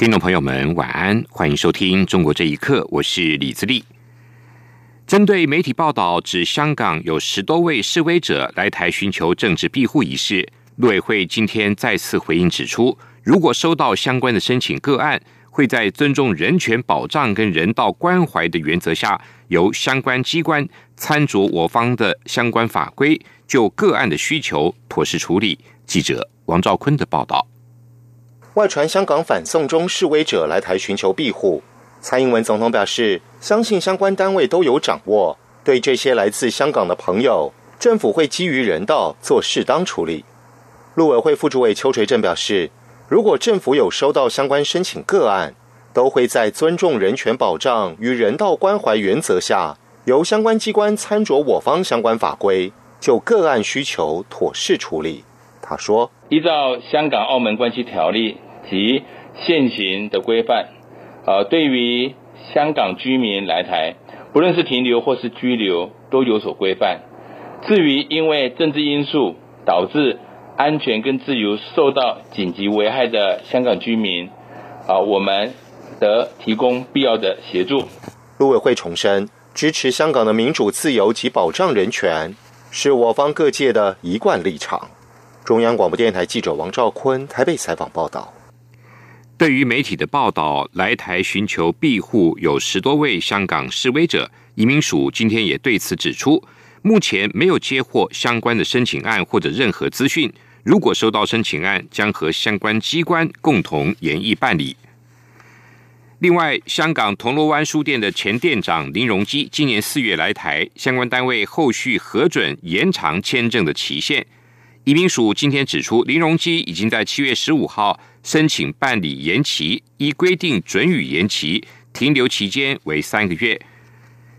听众朋友们，晚安，欢迎收听《中国这一刻》，我是李自立。针对媒体报道指香港有十多位示威者来台寻求政治庇护一事，陆委会今天再次回应指出，如果收到相关的申请个案，会在尊重人权保障跟人道关怀的原则下，由相关机关参酌我方的相关法规，就个案的需求妥善处理。记者王兆坤的报道。外传香港反送中示威者来台寻求庇护，蔡英文总统表示，相信相关单位都有掌握。对这些来自香港的朋友，政府会基于人道做适当处理。陆委会副主委邱垂正表示，如果政府有收到相关申请个案，都会在尊重人权保障与人道关怀原则下，由相关机关参酌我方相关法规，就个案需求妥适处理。他说。依照香港澳门关系条例及现行的规范，呃，对于香港居民来台，不论是停留或是居留，都有所规范。至于因为政治因素导致安全跟自由受到紧急危害的香港居民，啊，我们得提供必要的协助。陆委会重申，支持香港的民主自由及保障人权，是我方各界的一贯立场。中央广播电台记者王兆坤台北采访报道：对于媒体的报道，来台寻求庇护有十多位香港示威者，移民署今天也对此指出，目前没有接获相关的申请案或者任何资讯。如果收到申请案，将和相关机关共同研议办理。另外，香港铜锣湾书店的前店长林荣基今年四月来台，相关单位后续核准延长签证的期限。移民署今天指出，林荣基已经在七月十五号申请办理延期，依规定准予延期，停留期间为三个月。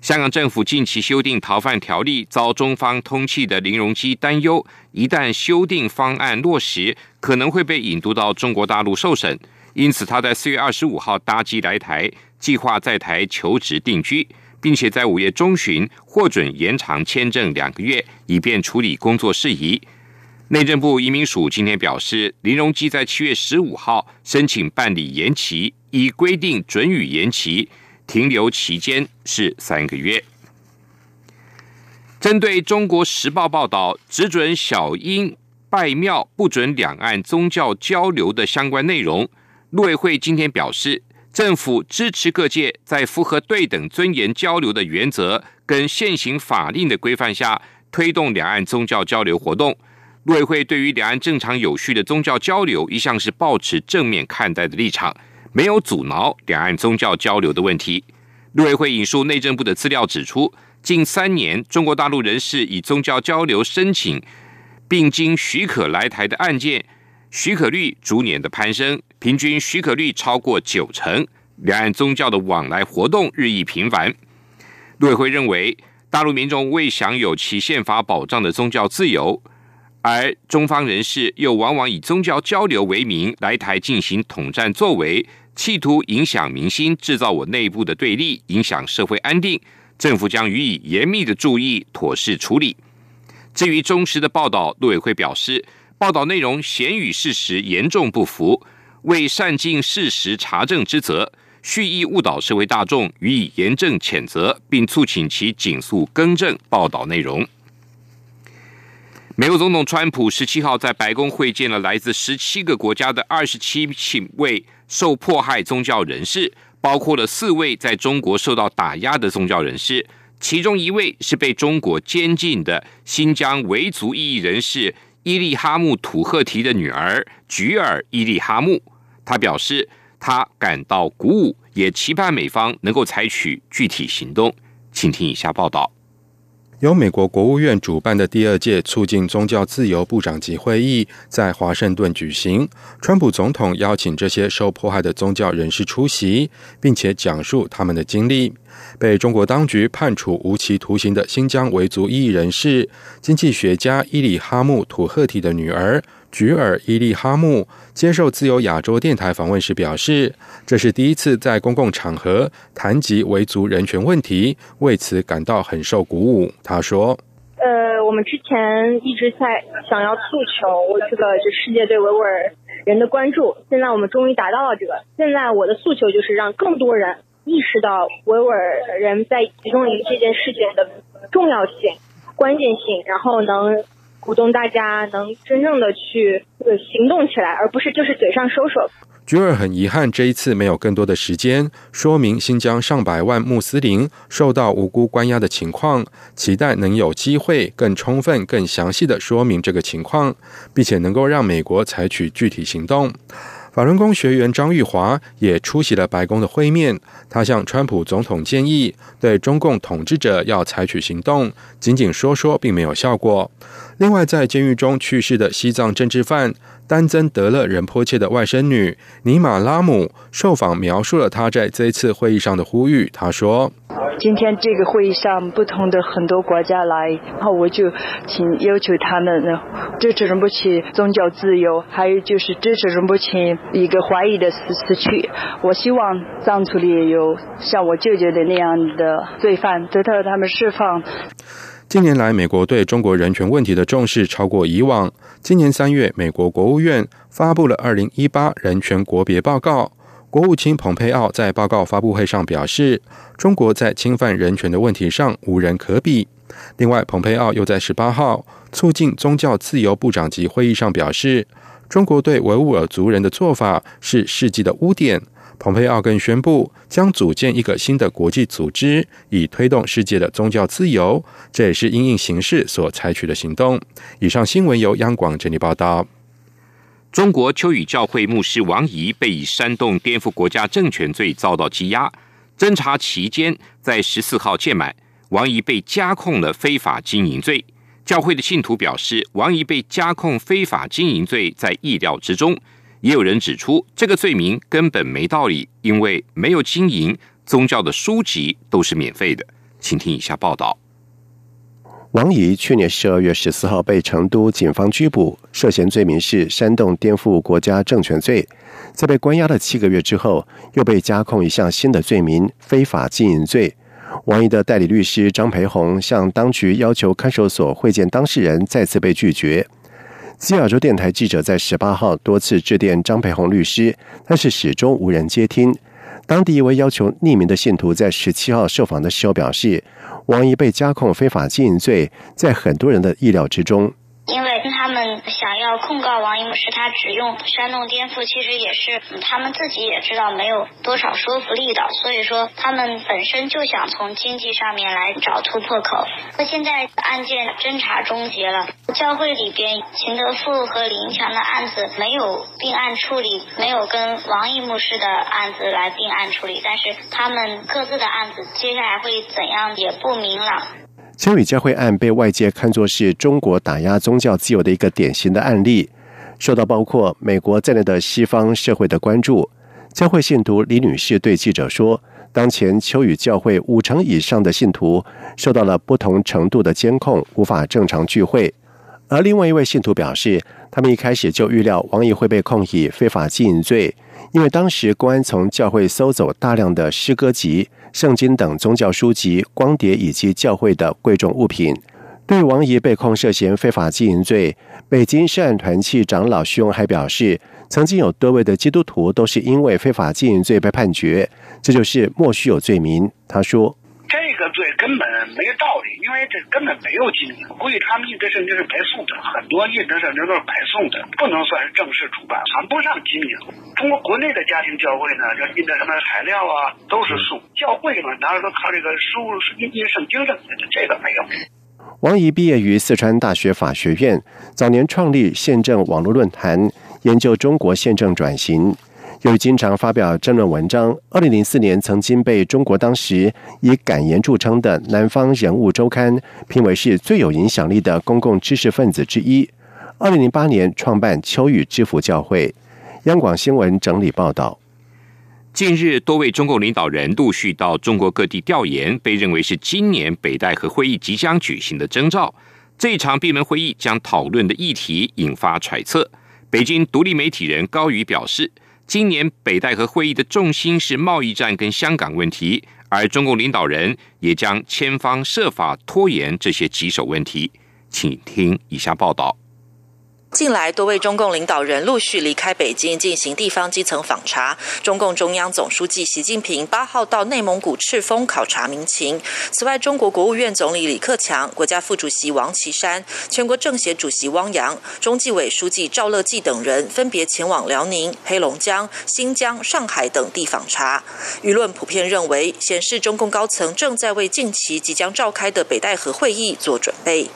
香港政府近期修订逃犯条例，遭中方通缉的林荣基担忧，一旦修订方案落实，可能会被引渡到中国大陆受审。因此，他在四月二十五号搭机来台，计划在台求职定居，并且在五月中旬获准延长签证两个月，以便处理工作事宜。内政部移民署今天表示，林荣基在七月十五号申请办理延期，已规定准予延期，停留期间是三个月。针对中国时报报道只准小英拜庙，不准两岸宗教交流的相关内容，陆委会今天表示，政府支持各界在符合对等尊严交流的原则跟现行法令的规范下，推动两岸宗教交流活动。陆委会对于两岸正常有序的宗教交流，一向是保持正面看待的立场，没有阻挠两岸宗教交流的问题。陆委会引述内政部的资料指出，近三年中国大陆人士以宗教交流申请并经许可来台的案件，许可率逐年的攀升，平均许可率超过九成，两岸宗教的往来活动日益频繁。陆委会认为，大陆民众未享有其宪法保障的宗教自由。而中方人士又往往以宗教交流为名来台进行统战作为，企图影响民心，制造我内部的对立，影响社会安定。政府将予以严密的注意，妥善处理。至于中时的报道，陆委会表示，报道内容显与事实严重不符，为善尽事实查证之责，蓄意误导社会大众，予以严正谴责，并促请其紧速更正报道内容。美国总统川普十七号在白宫会见了来自十七个国家的二十七位受迫害宗教人士，包括了四位在中国受到打压的宗教人士，其中一位是被中国监禁的新疆维族异议人士伊利哈木土赫提的女儿菊尔伊利哈木。他表示，他感到鼓舞，也期盼美方能够采取具体行动。请听以下报道。由美国国务院主办的第二届促进宗教自由部长级会议在华盛顿举行。川普总统邀请这些受迫害的宗教人士出席，并且讲述他们的经历。被中国当局判处无期徒刑的新疆维族异议人士、经济学家伊里哈木·土赫提的女儿。菊尔伊利哈木接受自由亚洲电台访问时表示，这是第一次在公共场合谈及维族人权问题，为此感到很受鼓舞。他说：“呃，我们之前一直在想要诉求这个，就世界对维吾尔人的关注。现在我们终于达到了这个。现在我的诉求就是让更多人意识到维吾尔人在集中营这件事情的重要性、关键性，然后能。”鼓动大家能真正的去行动起来，而不是就是嘴上说说。菊儿很遗憾，这一次没有更多的时间说明新疆上百万穆斯林受到无辜关押的情况，期待能有机会更充分、更详细的说明这个情况，并且能够让美国采取具体行动。法轮功学员张玉华也出席了白宫的会面，他向川普总统建议，对中共统治者要采取行动，仅仅说说并没有效果。另外，在监狱中去世的西藏政治犯丹增德勒仁波切的外甥女尼玛拉姆受访描述了他在这一次会议上的呼吁。他说：“今天这个会议上，不同的很多国家来，然后我就请要求他们呢支持仁波切宗教自由，还有就是支持仁波切一个怀疑的死死去。我希望藏族里有像我舅舅的那样的罪犯得到他们释放。”近年来，美国对中国人权问题的重视超过以往。今年三月，美国国务院发布了《二零一八人权国别报告》，国务卿蓬佩奥在报告发布会上表示，中国在侵犯人权的问题上无人可比。另外，蓬佩奥又在十八号促进宗教自由部长级会议上表示，中国对维吾尔族人的做法是世纪的污点。蓬佩奥更宣布将组建一个新的国际组织，以推动世界的宗教自由。这也是因应形势所采取的行动。以上新闻由央广整理报道。中国秋雨教会牧师王怡被以煽动颠覆国家政权罪遭到羁押，侦查期间在十四号届满，王怡被加控了非法经营罪。教会的信徒表示，王怡被加控非法经营罪在意料之中。也有人指出，这个罪名根本没道理，因为没有经营宗教的书籍都是免费的。请听以下报道：王怡去年十二月十四号被成都警方拘捕，涉嫌罪名是煽动颠覆国家政权罪。在被关押了七个月之后，又被加控一项新的罪名——非法经营罪。王毅的代理律师张培红向当局要求看守所会见当事人，再次被拒绝。西亚洲电台记者在十八号多次致电张培红律师，但是始终无人接听。当地一位要求匿名的信徒在十七号受访的时候表示，王毅被加控非法经营罪，在很多人的意料之中。因为他想要控告王一木是他只用煽动颠覆，其实也是他们自己也知道没有多少说服力的，所以说他们本身就想从经济上面来找突破口。那现在案件侦查终结了，教会里边秦德富和林强的案子没有并案处理，没有跟王一木氏的案子来并案处理，但是他们各自的案子接下来会怎样也不明朗。秋雨教会案被外界看作是中国打压宗教自由的一个典型的案例，受到包括美国在内的西方社会的关注。教会信徒李女士对记者说：“当前秋雨教会五成以上的信徒受到了不同程度的监控，无法正常聚会。”而另外一位信徒表示，他们一开始就预料王毅会被控以非法经营罪，因为当时公安从教会搜走大量的诗歌集。圣经等宗教书籍、光碟以及教会的贵重物品。对王怡被控涉嫌非法经营罪，北京涉案团契长老徐荣还表示，曾经有多位的基督徒都是因为非法经营罪被判决，这就是莫须有罪名。他说。根本没道理，因为这根本没有经营。估计他们印的圣经是白送的，很多印的圣经都是白送的，不能算是正式出版，谈不上经营。中国国内的家庭教会呢，这印的什么材料啊，都是送。教会嘛，哪有都靠这个书印印圣经的，这个没有。王怡毕业于四川大学法学院，早年创立宪政网络论坛，研究中国宪政转型。由于经常发表政论文章，二零零四年曾经被中国当时以敢言著称的《南方人物周刊》评为是最有影响力的公共知识分子之一。二零零八年创办秋雨之福教会。央广新闻整理报道。近日，多位中共领导人陆续到中国各地调研，被认为是今年北戴河会议即将举行的征兆。这场闭门会议将讨论的议题引发揣测。北京独立媒体人高宇表示。今年北戴河会议的重心是贸易战跟香港问题，而中共领导人也将千方设法拖延这些棘手问题。请听以下报道。近来，多位中共领导人陆续离开北京进行地方基层访查。中共中央总书记习近平八号到内蒙古赤峰考察民情。此外，中国国务院总理李克强、国家副主席王岐山、全国政协主席汪洋、中纪委书记赵乐际等人分别前往辽宁、黑龙江、新疆、上海等地访查。舆论普遍认为，显示中共高层正在为近期即将召开的北戴河会议做准备。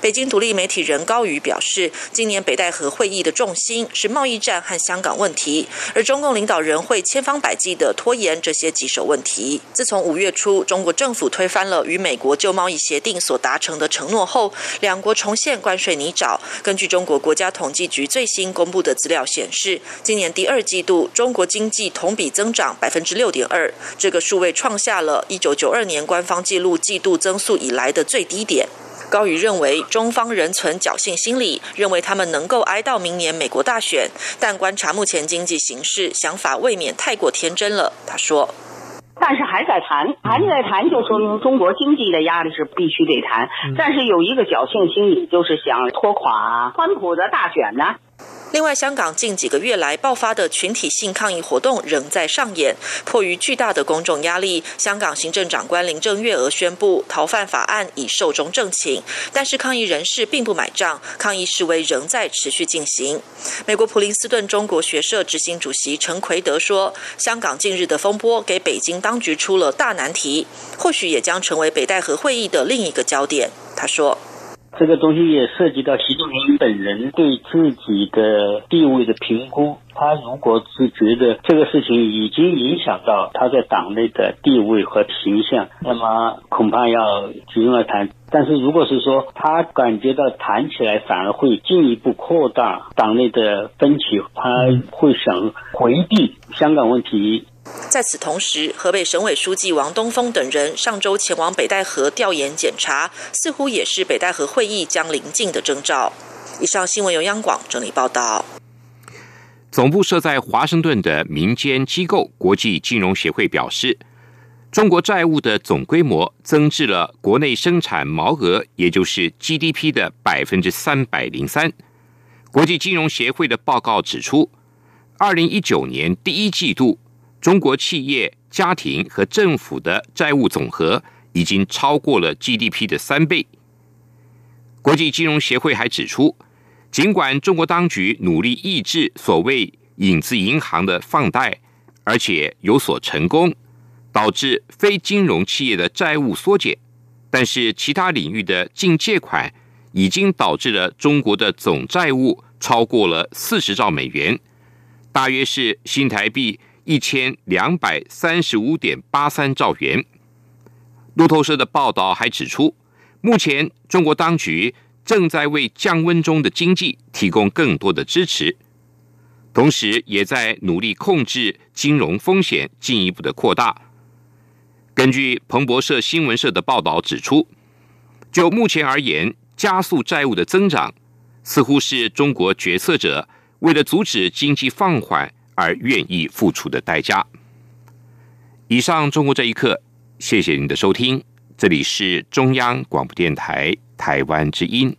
北京独立媒体人高宇表示，今年北戴河会议的重心是贸易战和香港问题，而中共领导人会千方百计地拖延这些棘手问题。自从五月初中国政府推翻了与美国旧贸易协定所达成的承诺后，两国重现关税泥沼。根据中国国家统计局最新公布的资料显示，今年第二季度中国经济同比增长百分之六点二，这个数位创下了一九九二年官方记录季度增速以来的最低点。高宇认为，中方仍存侥幸心理，认为他们能够挨到明年美国大选。但观察目前经济形势，想法未免太过天真了。他说：“但是还在谈，还在谈，就说明中国经济的压力是必须得谈。但是有一个侥幸心理，就是想拖垮川普的大选呢。”另外，香港近几个月来爆发的群体性抗议活动仍在上演。迫于巨大的公众压力，香港行政长官林郑月娥宣布逃犯法案已寿终正寝。但是抗议人士并不买账，抗议示威仍在持续进行。美国普林斯顿中国学社执行主席陈奎德说：“香港近日的风波给北京当局出了大难题，或许也将成为北戴河会议的另一个焦点。”他说。这个东西也涉及到习近平本人对自己的地位的评估。他如果是觉得这个事情已经影响到他在党内的地位和形象，那么恐怕要集中来谈。但是如果是说他感觉到谈起来反而会进一步扩大党内的分歧，他会想回避香港问题。在此同时，河北省委书记王东峰等人上周前往北戴河调研检查，似乎也是北戴河会议将临近的征兆。以上新闻由央广整理报道。总部设在华盛顿的民间机构国际金融协会表示，中国债务的总规模增至了国内生产毛额，也就是 GDP 的百分之三百零三。国际金融协会的报告指出，二零一九年第一季度。中国企业、家庭和政府的债务总和已经超过了 GDP 的三倍。国际金融协会还指出，尽管中国当局努力抑制所谓影子银行的放贷，而且有所成功，导致非金融企业的债务缩减，但是其他领域的净借款已经导致了中国的总债务超过了四十兆美元，大约是新台币。一千两百三十五点八三兆元。路透社的报道还指出，目前中国当局正在为降温中的经济提供更多的支持，同时也在努力控制金融风险进一步的扩大。根据彭博社新闻社的报道指出，就目前而言，加速债务的增长似乎是中国决策者为了阻止经济放缓。而愿意付出的代价。以上，中国这一刻，谢谢您的收听，这里是中央广播电台台湾之音。